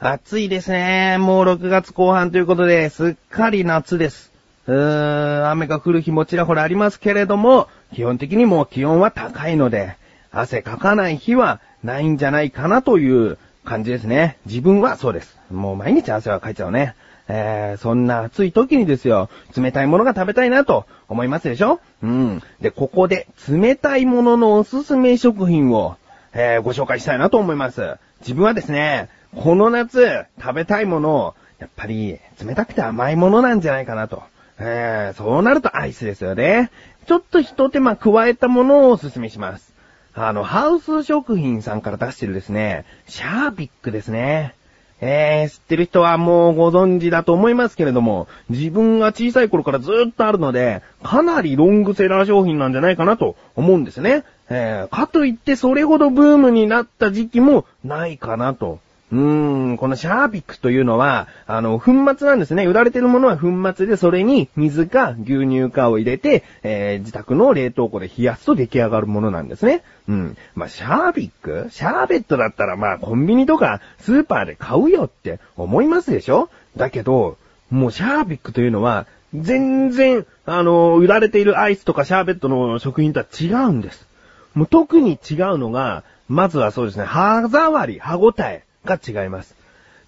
暑いですね。もう6月後半ということで、すっかり夏です。うーん、雨が降る日もちらほらありますけれども、基本的にもう気温は高いので、汗かかない日はないんじゃないかなという感じですね。自分はそうです。もう毎日汗はかいちゃうね。えー、そんな暑い時にですよ、冷たいものが食べたいなと思いますでしょ？うん。で、ここで冷たいもののおすすめ食品を、えー、ご紹介したいなと思います。自分はですね、この夏食べたいものを、やっぱり冷たくて甘いものなんじゃないかなと。えー、そうなるとアイスですよね。ちょっと一手間加えたものをおすすめします。あの、ハウス食品さんから出してるですね、シャービックですね。えー、知ってる人はもうご存知だと思いますけれども、自分が小さい頃からずっとあるので、かなりロングセラー商品なんじゃないかなと思うんですね。えー、かといってそれほどブームになった時期もないかなと。うーん、このシャービックというのは、あの、粉末なんですね。売られてるものは粉末で、それに水か牛乳かを入れて、えー、自宅の冷凍庫で冷やすと出来上がるものなんですね。うん。まあ、シャービック？シャーベットだったらまあ、コンビニとかスーパーで買うよって思いますでしょ？だけど、もうシャービックというのは、全然、あの、売られているアイスとかシャーベットの食品とは違うんです。もう特に違うのが、まずはそうですね、歯触り、歯応えが違います。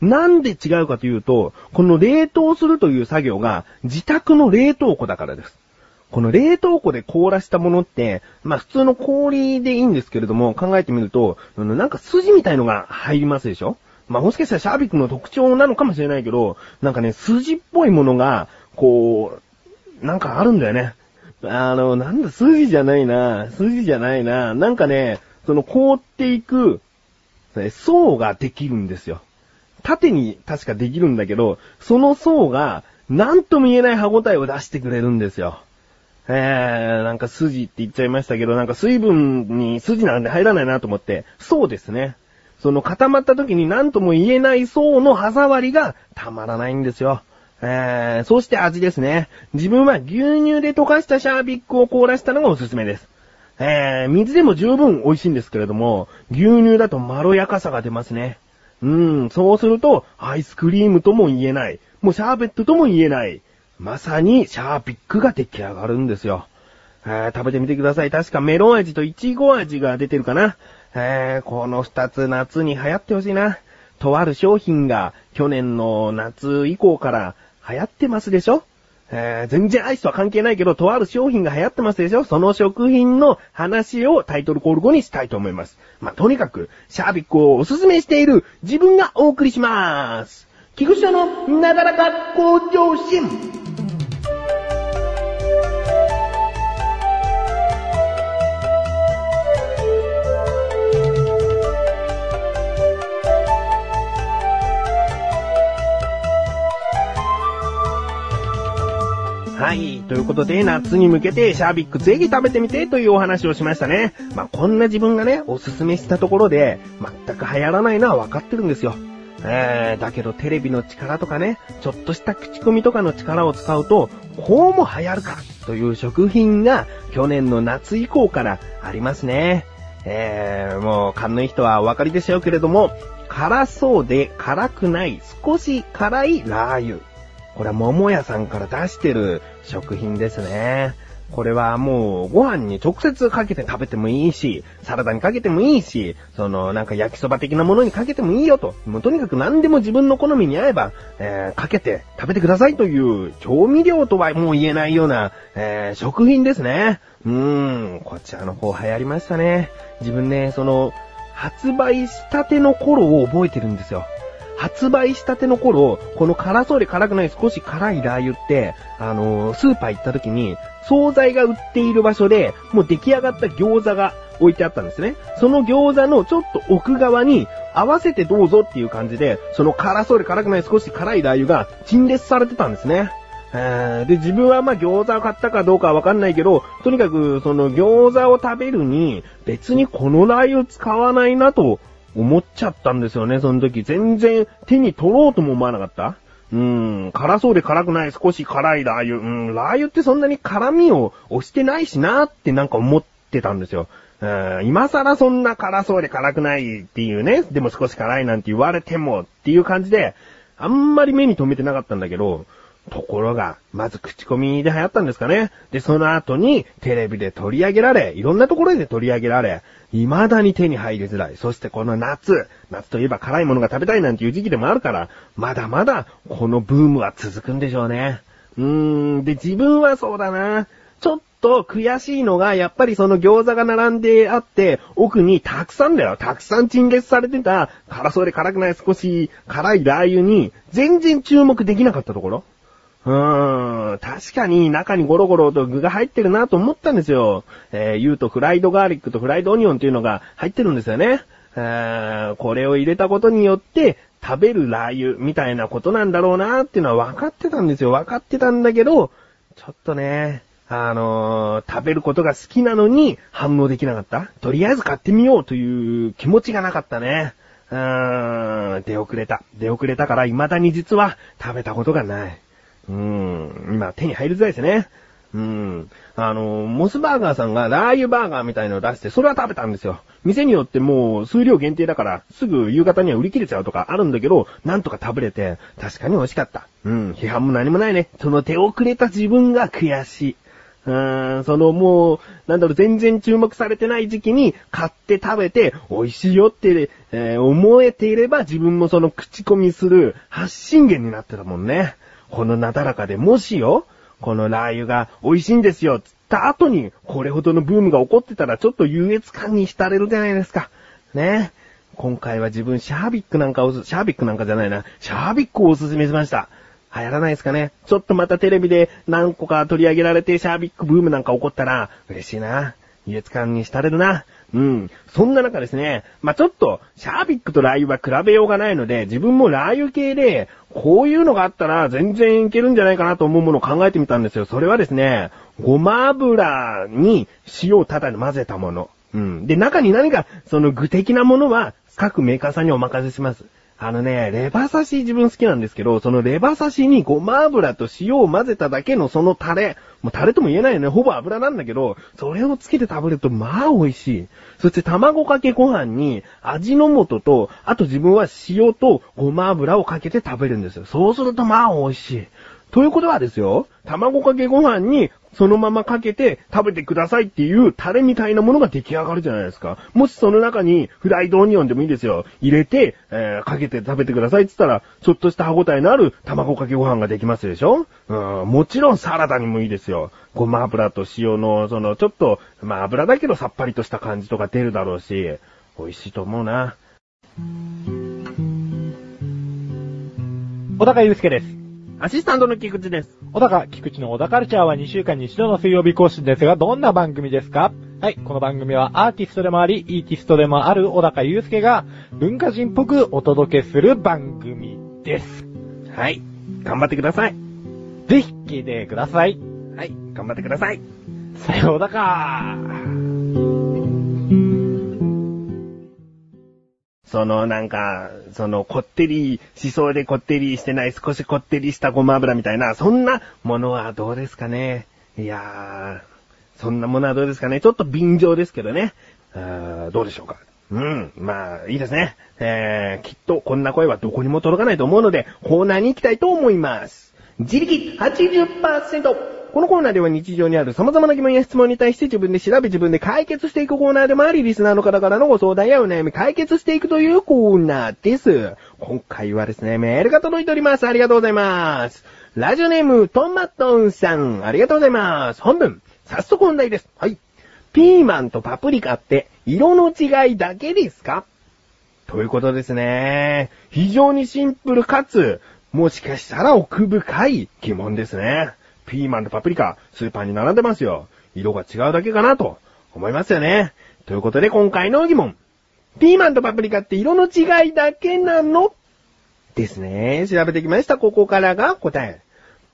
なんで違うかというと、この冷凍するという作業が自宅の冷凍庫だからです。この冷凍庫で凍らしたものって、まあ普通の氷でいいんですけれども、考えてみると、なんか筋みたいのが入りますでしょ？まあもしかしたらシャービックの特徴なのかもしれないけど、なんかね、筋っぽいものが、こう、なんかあるんだよね。あの、なんだ、筋じゃないな、筋じゃないな、なんかね、その凍っていく、層ができるんですよ。縦に確かできるんだけど、その層が、なんとも言えない歯応えを出してくれるんですよ。えー、なんか筋って言っちゃいましたけど、なんか水分に筋なんで入らないなと思って、そうですね。その固まった時に何とも言えない層の歯触りがたまらないんですよ。えー、そして味ですね。自分は牛乳で溶かしたシャービックを凍らしたのがおすすめです。えー、水でも十分美味しいんですけれども、牛乳だとまろやかさが出ますね。うん、そうすると、アイスクリームとも言えない。もうシャーベットとも言えない。まさにシャービックが出来上がるんですよ。えー、食べてみてください。確かメロン味とイチゴ味が出てるかな。えー、この二つ夏に流行ってほしいな。とある商品が去年の夏以降から流行ってますでしょえー、全然アイスとは関係ないけど、とある商品が流行ってますでしょ？その食品の話をタイトルコール後にしたいと思います。まあ、とにかく、シャービックをおすすめしている自分がお送りします。菊池のなだらか向上心。はい。ということで、夏に向けてシャービックぜひ食べてみてというお話をしましたね。まあ、こんな自分がね、おすすめしたところで、全く流行らないのは分かってるんですよ。えー、だけどテレビの力とかね、ちょっとした口コミとかの力を使うと、こうも流行るかという食品が去年の夏以降からありますね。えー、もう勘のいい人はお分かりでしょうけれども、辛そうで辛くない少し辛いラー油。これは桃屋さんから出してる食品ですね。これはもうご飯に直接かけて食べてもいいし、サラダにかけてもいいし、そのなんか焼きそば的なものにかけてもいいよと。もうとにかく何でも自分の好みに合えば、えー、かけて食べてくださいという調味料とはもう言えないような、えー、食品ですね。うーん、こちらの方流行りましたね。自分ね、その、発売したての頃を覚えてるんですよ。発売したての頃、この辛そうで辛くない少し辛いラー油って、あのー、スーパー行った時に、惣菜が売っている場所で、もう出来上がった餃子が置いてあったんですね。その餃子のちょっと奥側に、合わせてどうぞっていう感じで、その辛そうで辛くない少し辛いラー油が陳列されてたんですね。で、自分はまあ餃子を買ったかどうかはわかんないけど、とにかくその餃子を食べるに、別にこのラー油使わないなと思っちゃったんですよね、その時。全然手に取ろうとも思わなかった。うん、辛そうで辛くない少し辛いラー油。うん、ラー油ってそんなに辛味を押してないしなってなんか思ってたんですよ。うん、今更そんな辛そうで辛くないっていうね、でも少し辛いなんて言われてもっていう感じで、あんまり目に留めてなかったんだけど、ところが、まず口コミで流行ったんですかね。で、その後にテレビで取り上げられ、いろんなところで取り上げられ、未だに手に入りづらい。そしてこの夏、夏といえば辛いものが食べたいなんていう時期でもあるから、まだまだこのブームは続くんでしょうね。うーん、で、自分はそうだな。ちょっと悔しいのが、やっぱりその餃子が並んであって、奥にたくさんだよ、たくさん陳列されてた、辛そうで辛くない少し辛いラー油に、全然注目できなかったところうーん、確かに中にゴロゴロと具が入ってるなと思ったんですよ。えー、言うとフライドガーリックとフライドオニオンっていうのが入ってるんですよね。えー、これを入れたことによって、食べるラー油みたいなことなんだろうなっていうのは分かってたんですよ。分かってたんだけど、ちょっとね、あのー、食べることが好きなのに反応できなかった。とりあえず買ってみようという気持ちがなかったね。うーん、出遅れた。出遅れたから未だに実は食べたことがない。うん、今手に入りづらいですね。うん。あの、モスバーガーさんがラー油バーガーみたいのを出して、それは食べたんですよ。店によってもう数量限定だから、すぐ夕方には売り切れちゃうとかあるんだけど、なんとか食べれて、確かに美味しかった。うん、批判も何もないね。その手遅れた自分が悔しい。うーん、そのもう、なんだろう、全然注目されてない時期に買って食べて美味しいよって、えー、思えていれば自分もその口コミする発信源になってたもんね。このなだらかでもしよ、このラー油が美味しいんですよ、つった後に、これほどのブームが起こってたらちょっと優越感に浸れるじゃないですか。ね。今回は自分シャービックなんかを、シャービックなんかじゃないな、シャービックをおすすめしました。流行らないですかね。ちょっとまたテレビで何個か取り上げられてシャービックブームなんか起こったら嬉しいな。優越感に浸れるな。うん。そんな中ですね、まあ、ちょっと、シャービックとラー油は比べようがないので、自分もラー油系で、こういうのがあったら全然いけるんじゃないかなと思うものを考えてみたんですよ。それはですね、ごま油に塩をただ混ぜたもの。うん。で、中に何か、その具的なものは、各メーカーさんにお任せします。あのね、レバ刺し自分好きなんですけど、そのレバ刺しにごま油と塩を混ぜただけのそのタレ、もうタレとも言えないよね、ほぼ油なんだけど、それをつけて食べるとまあ美味しい。そして卵かけご飯に味の素と、あと自分は塩とごま油をかけて食べるんですよ。そうするとまあ美味しい。ということはですよ、卵かけご飯にそのままかけて食べてくださいっていうタレみたいなものが出来上がるじゃないですか。もしその中にフライドオニオンでもいいですよ。入れて、えー、かけて食べてくださいって言ったら、ちょっとした歯応えのある卵かけご飯ができますでしょ？うん、もちろんサラダにもいいですよ。ごま油と塩の、その、ちょっと、まあ油だけどさっぱりとした感じとか出るだろうし、美味しいと思うな。小高祐介です。アシスタントの菊池です。小高、菊池の小高カルチャーは2週間に1度の水曜日更新ですが、どんな番組ですか？はい、この番組はアーティストでもあり、イーティストでもある小高祐介が文化人っぽくお届けする番組です。はい、頑張ってください。ぜひ聞いてください。はい、頑張ってください。さようだかそのなんか、そのこってりしそうでこってりしてない少しこってりしたごま油みたいな、そんなものはどうですかね？いやー、そんなものはどうですかね？ちょっと便乗ですけどね。あどうでしょうか？うん、まあ、いいですね。えー、きっとこんな声はどこにも届かないと思うので、コーナーに行きたいと思います。自力80%。このコーナーでは日常にある様々な疑問や質問に対して自分で調べ自分で解決していくコーナーでもあり、リスナーの方からのご相談やお悩み解決していくというコーナーです。今回はですね、メールが届いております。ありがとうございます。ラジオネーム、トマトンさん、ありがとうございます。本文、早速本題です。はい。ピーマンとパプリカって色の違いだけですか？ということですね。非常にシンプルかつ、もしかしたら奥深い疑問ですね。ピーマンとパプリカ、スーパーに並んでますよ。色が違うだけかなと思いますよね。ということで今回の疑問。ピーマンとパプリカって色の違いだけなの？ですね。調べてきました。ここからが答え。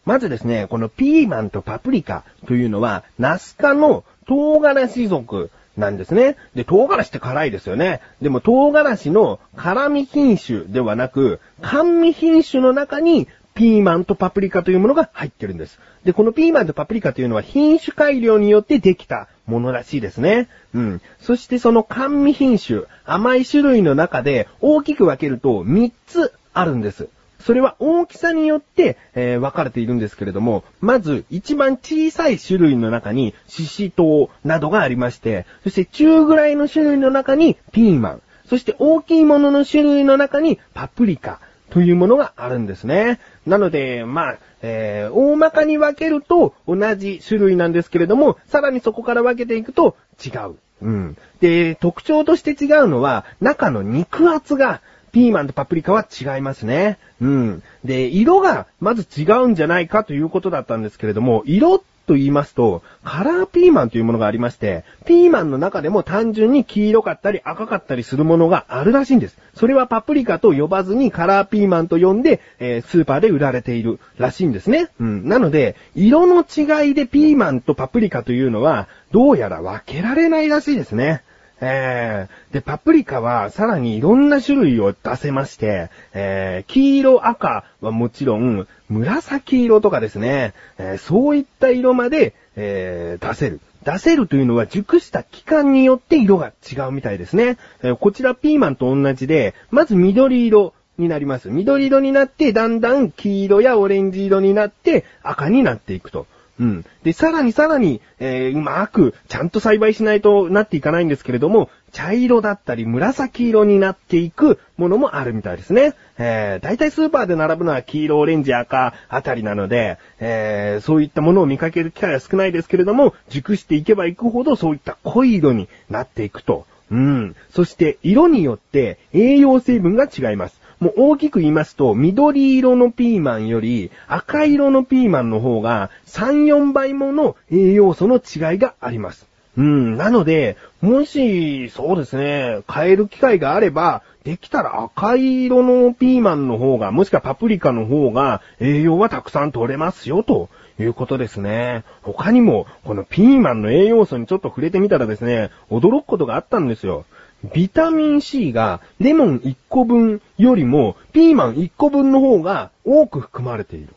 まずですね、このピーマンとパプリカというのは、ナス科の唐辛子属なんですね。で、唐辛子って辛いですよね。でも唐辛子の辛味品種ではなく、甘味品種の中にピーマンとパプリカというものが入ってるんです。で、このピーマンとパプリカというのは品種改良によってできたものらしいですね。うん。そしてその甘味品種、甘い種類の中で大きく分けると3つあるんです。それは大きさによって、えー、分かれているんですけれども、まず一番小さい種類の中にシシトウなどがありまして、そして中ぐらいの種類の中にピーマン、そして大きいものの種類の中にパプリカというものがあるんですね。なので、まあ、えー、大まかに分けると同じ種類なんですけれども、さらにそこから分けていくと違う。うん。で、特徴として違うのは、中の肉厚がピーマンとパプリカは違いますね。うん。で、色がまず違うんじゃないかということだったんですけれども、色っと言いますと、カラーピーマンというものがありまして、ピーマンの中でも単純に黄色かったり赤かったりするものがあるらしいんです。それはパプリカと呼ばずにカラーピーマンと呼んで、えー、スーパーで売られているらしいんですね。うん。なので、色の違いでピーマンとパプリカというのは、どうやら分けられないらしいですね。えー、で、パプリカはさらにいろんな種類を出せまして、えー、黄色、赤はもちろん、紫色とかですね、えー、そういった色まで、えー、出せる。出せるというのは熟した期間によって色が違うみたいですね。えー、こちらピーマンと同じで、まず緑色になります。緑色になって、だんだん黄色やオレンジ色になって赤になっていくと。うん。で、さらにさらに、えー、うまく、ちゃんと栽培しないとなっていかないんですけれども、茶色だったり紫色になっていくものもあるみたいですね。えー、大体スーパーで並ぶのは黄色、オレンジ、赤あたりなので、えー、そういったものを見かける機会は少ないですけれども、熟していけばいくほどそういった濃い色になっていくと。うん。そして色によって栄養成分が違います。もう大きく言いますと、緑色のピーマンより赤色のピーマンの方が3、4倍もの栄養素の違いがあります。うん、なので、もし、そうですね、買える機会があれば、できたら赤色のピーマンの方が、もしくはパプリカの方が栄養はたくさん取れますよ、ということですね。他にも、このピーマンの栄養素にちょっと触れてみたらですね、驚くことがあったんですよ。ビタミン C がレモン1個分よりもピーマン1個分の方が多く含まれている。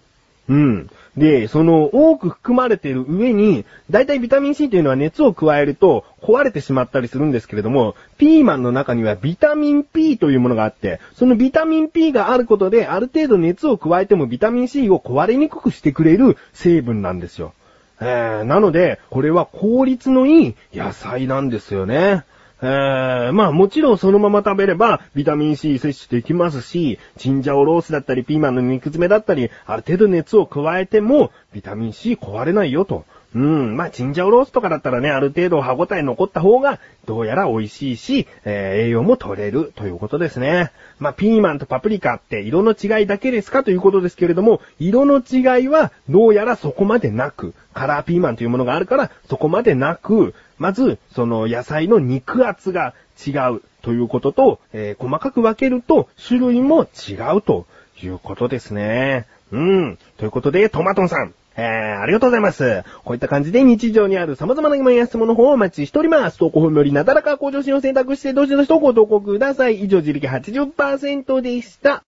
うん。で、その多く含まれている上に、だいたいビタミン C というのは熱を加えると壊れてしまったりするんですけれども、ピーマンの中にはビタミン P というものがあって、そのビタミン P があることである程度熱を加えてもビタミン C を壊れにくくしてくれる成分なんですよ。えー、なので、これは効率のいい野菜なんですよね。えー、まあもちろんそのまま食べればビタミン C 摂取できますし、チンジャオロースだったりピーマンの肉詰めだったり、ある程度熱を加えてもビタミン C 壊れないよと。うん、まあ、チンジャオロースとかだったらね、ある程度歯応え残った方が、どうやら美味しいし、えー、栄養も取れるということですね。まあ、ピーマンとパプリカって色の違いだけですか？ということですけれども、色の違いはどうやらそこまでなく、カラーピーマンというものがあるから、そこまでなく、まず、その野菜の肉厚が違うということと、えー、細かく分けると種類も違うということですね。うん。ということで、トマトンさん。えー、ありがとうございます。こういった感じで日常にある様々な疑問や質問の方をお待ちしております。投稿本よりなだらか向上心を選択して、どうしどしとご投稿ください。以上、自力80%でした。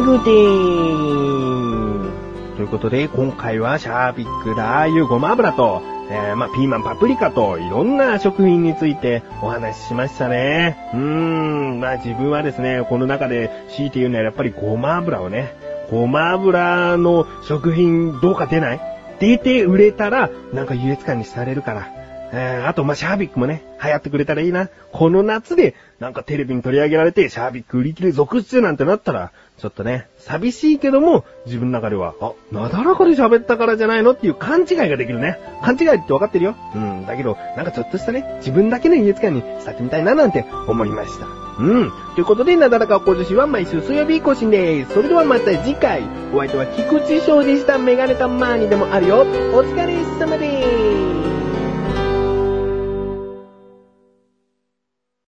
ングでー。ということで、今回はシャービックラー油ごま油と、えー、まあ、ピーマンパプリカといろんな食品についてお話ししましたね。うーん、まあ、自分はですね、この中で強いて言うのはやっぱりごま油をね、ごま油の食品どうか出ない出て売れたら、なんか優越感にされるから。えー、あと、まあ、シャービックもね、流行ってくれたらいいな。この夏で、なんかテレビに取り上げられて、シャービック売り切れ続出なんてなったら、ちょっとね、寂しいけども、自分の中では、あ、なだらかで喋ったからじゃないのっていう勘違いができるね。勘違いって分かってるよ。うん、だけど、なんかちょっとしたね、自分だけの優越感に伝ってみたいななんて思いました。うん。ということで、なだらか小女子は毎週水曜日更新です。それではまた次回、お相手は菊池翔でした。メガネたまーにでもあるよ。お疲れ様です。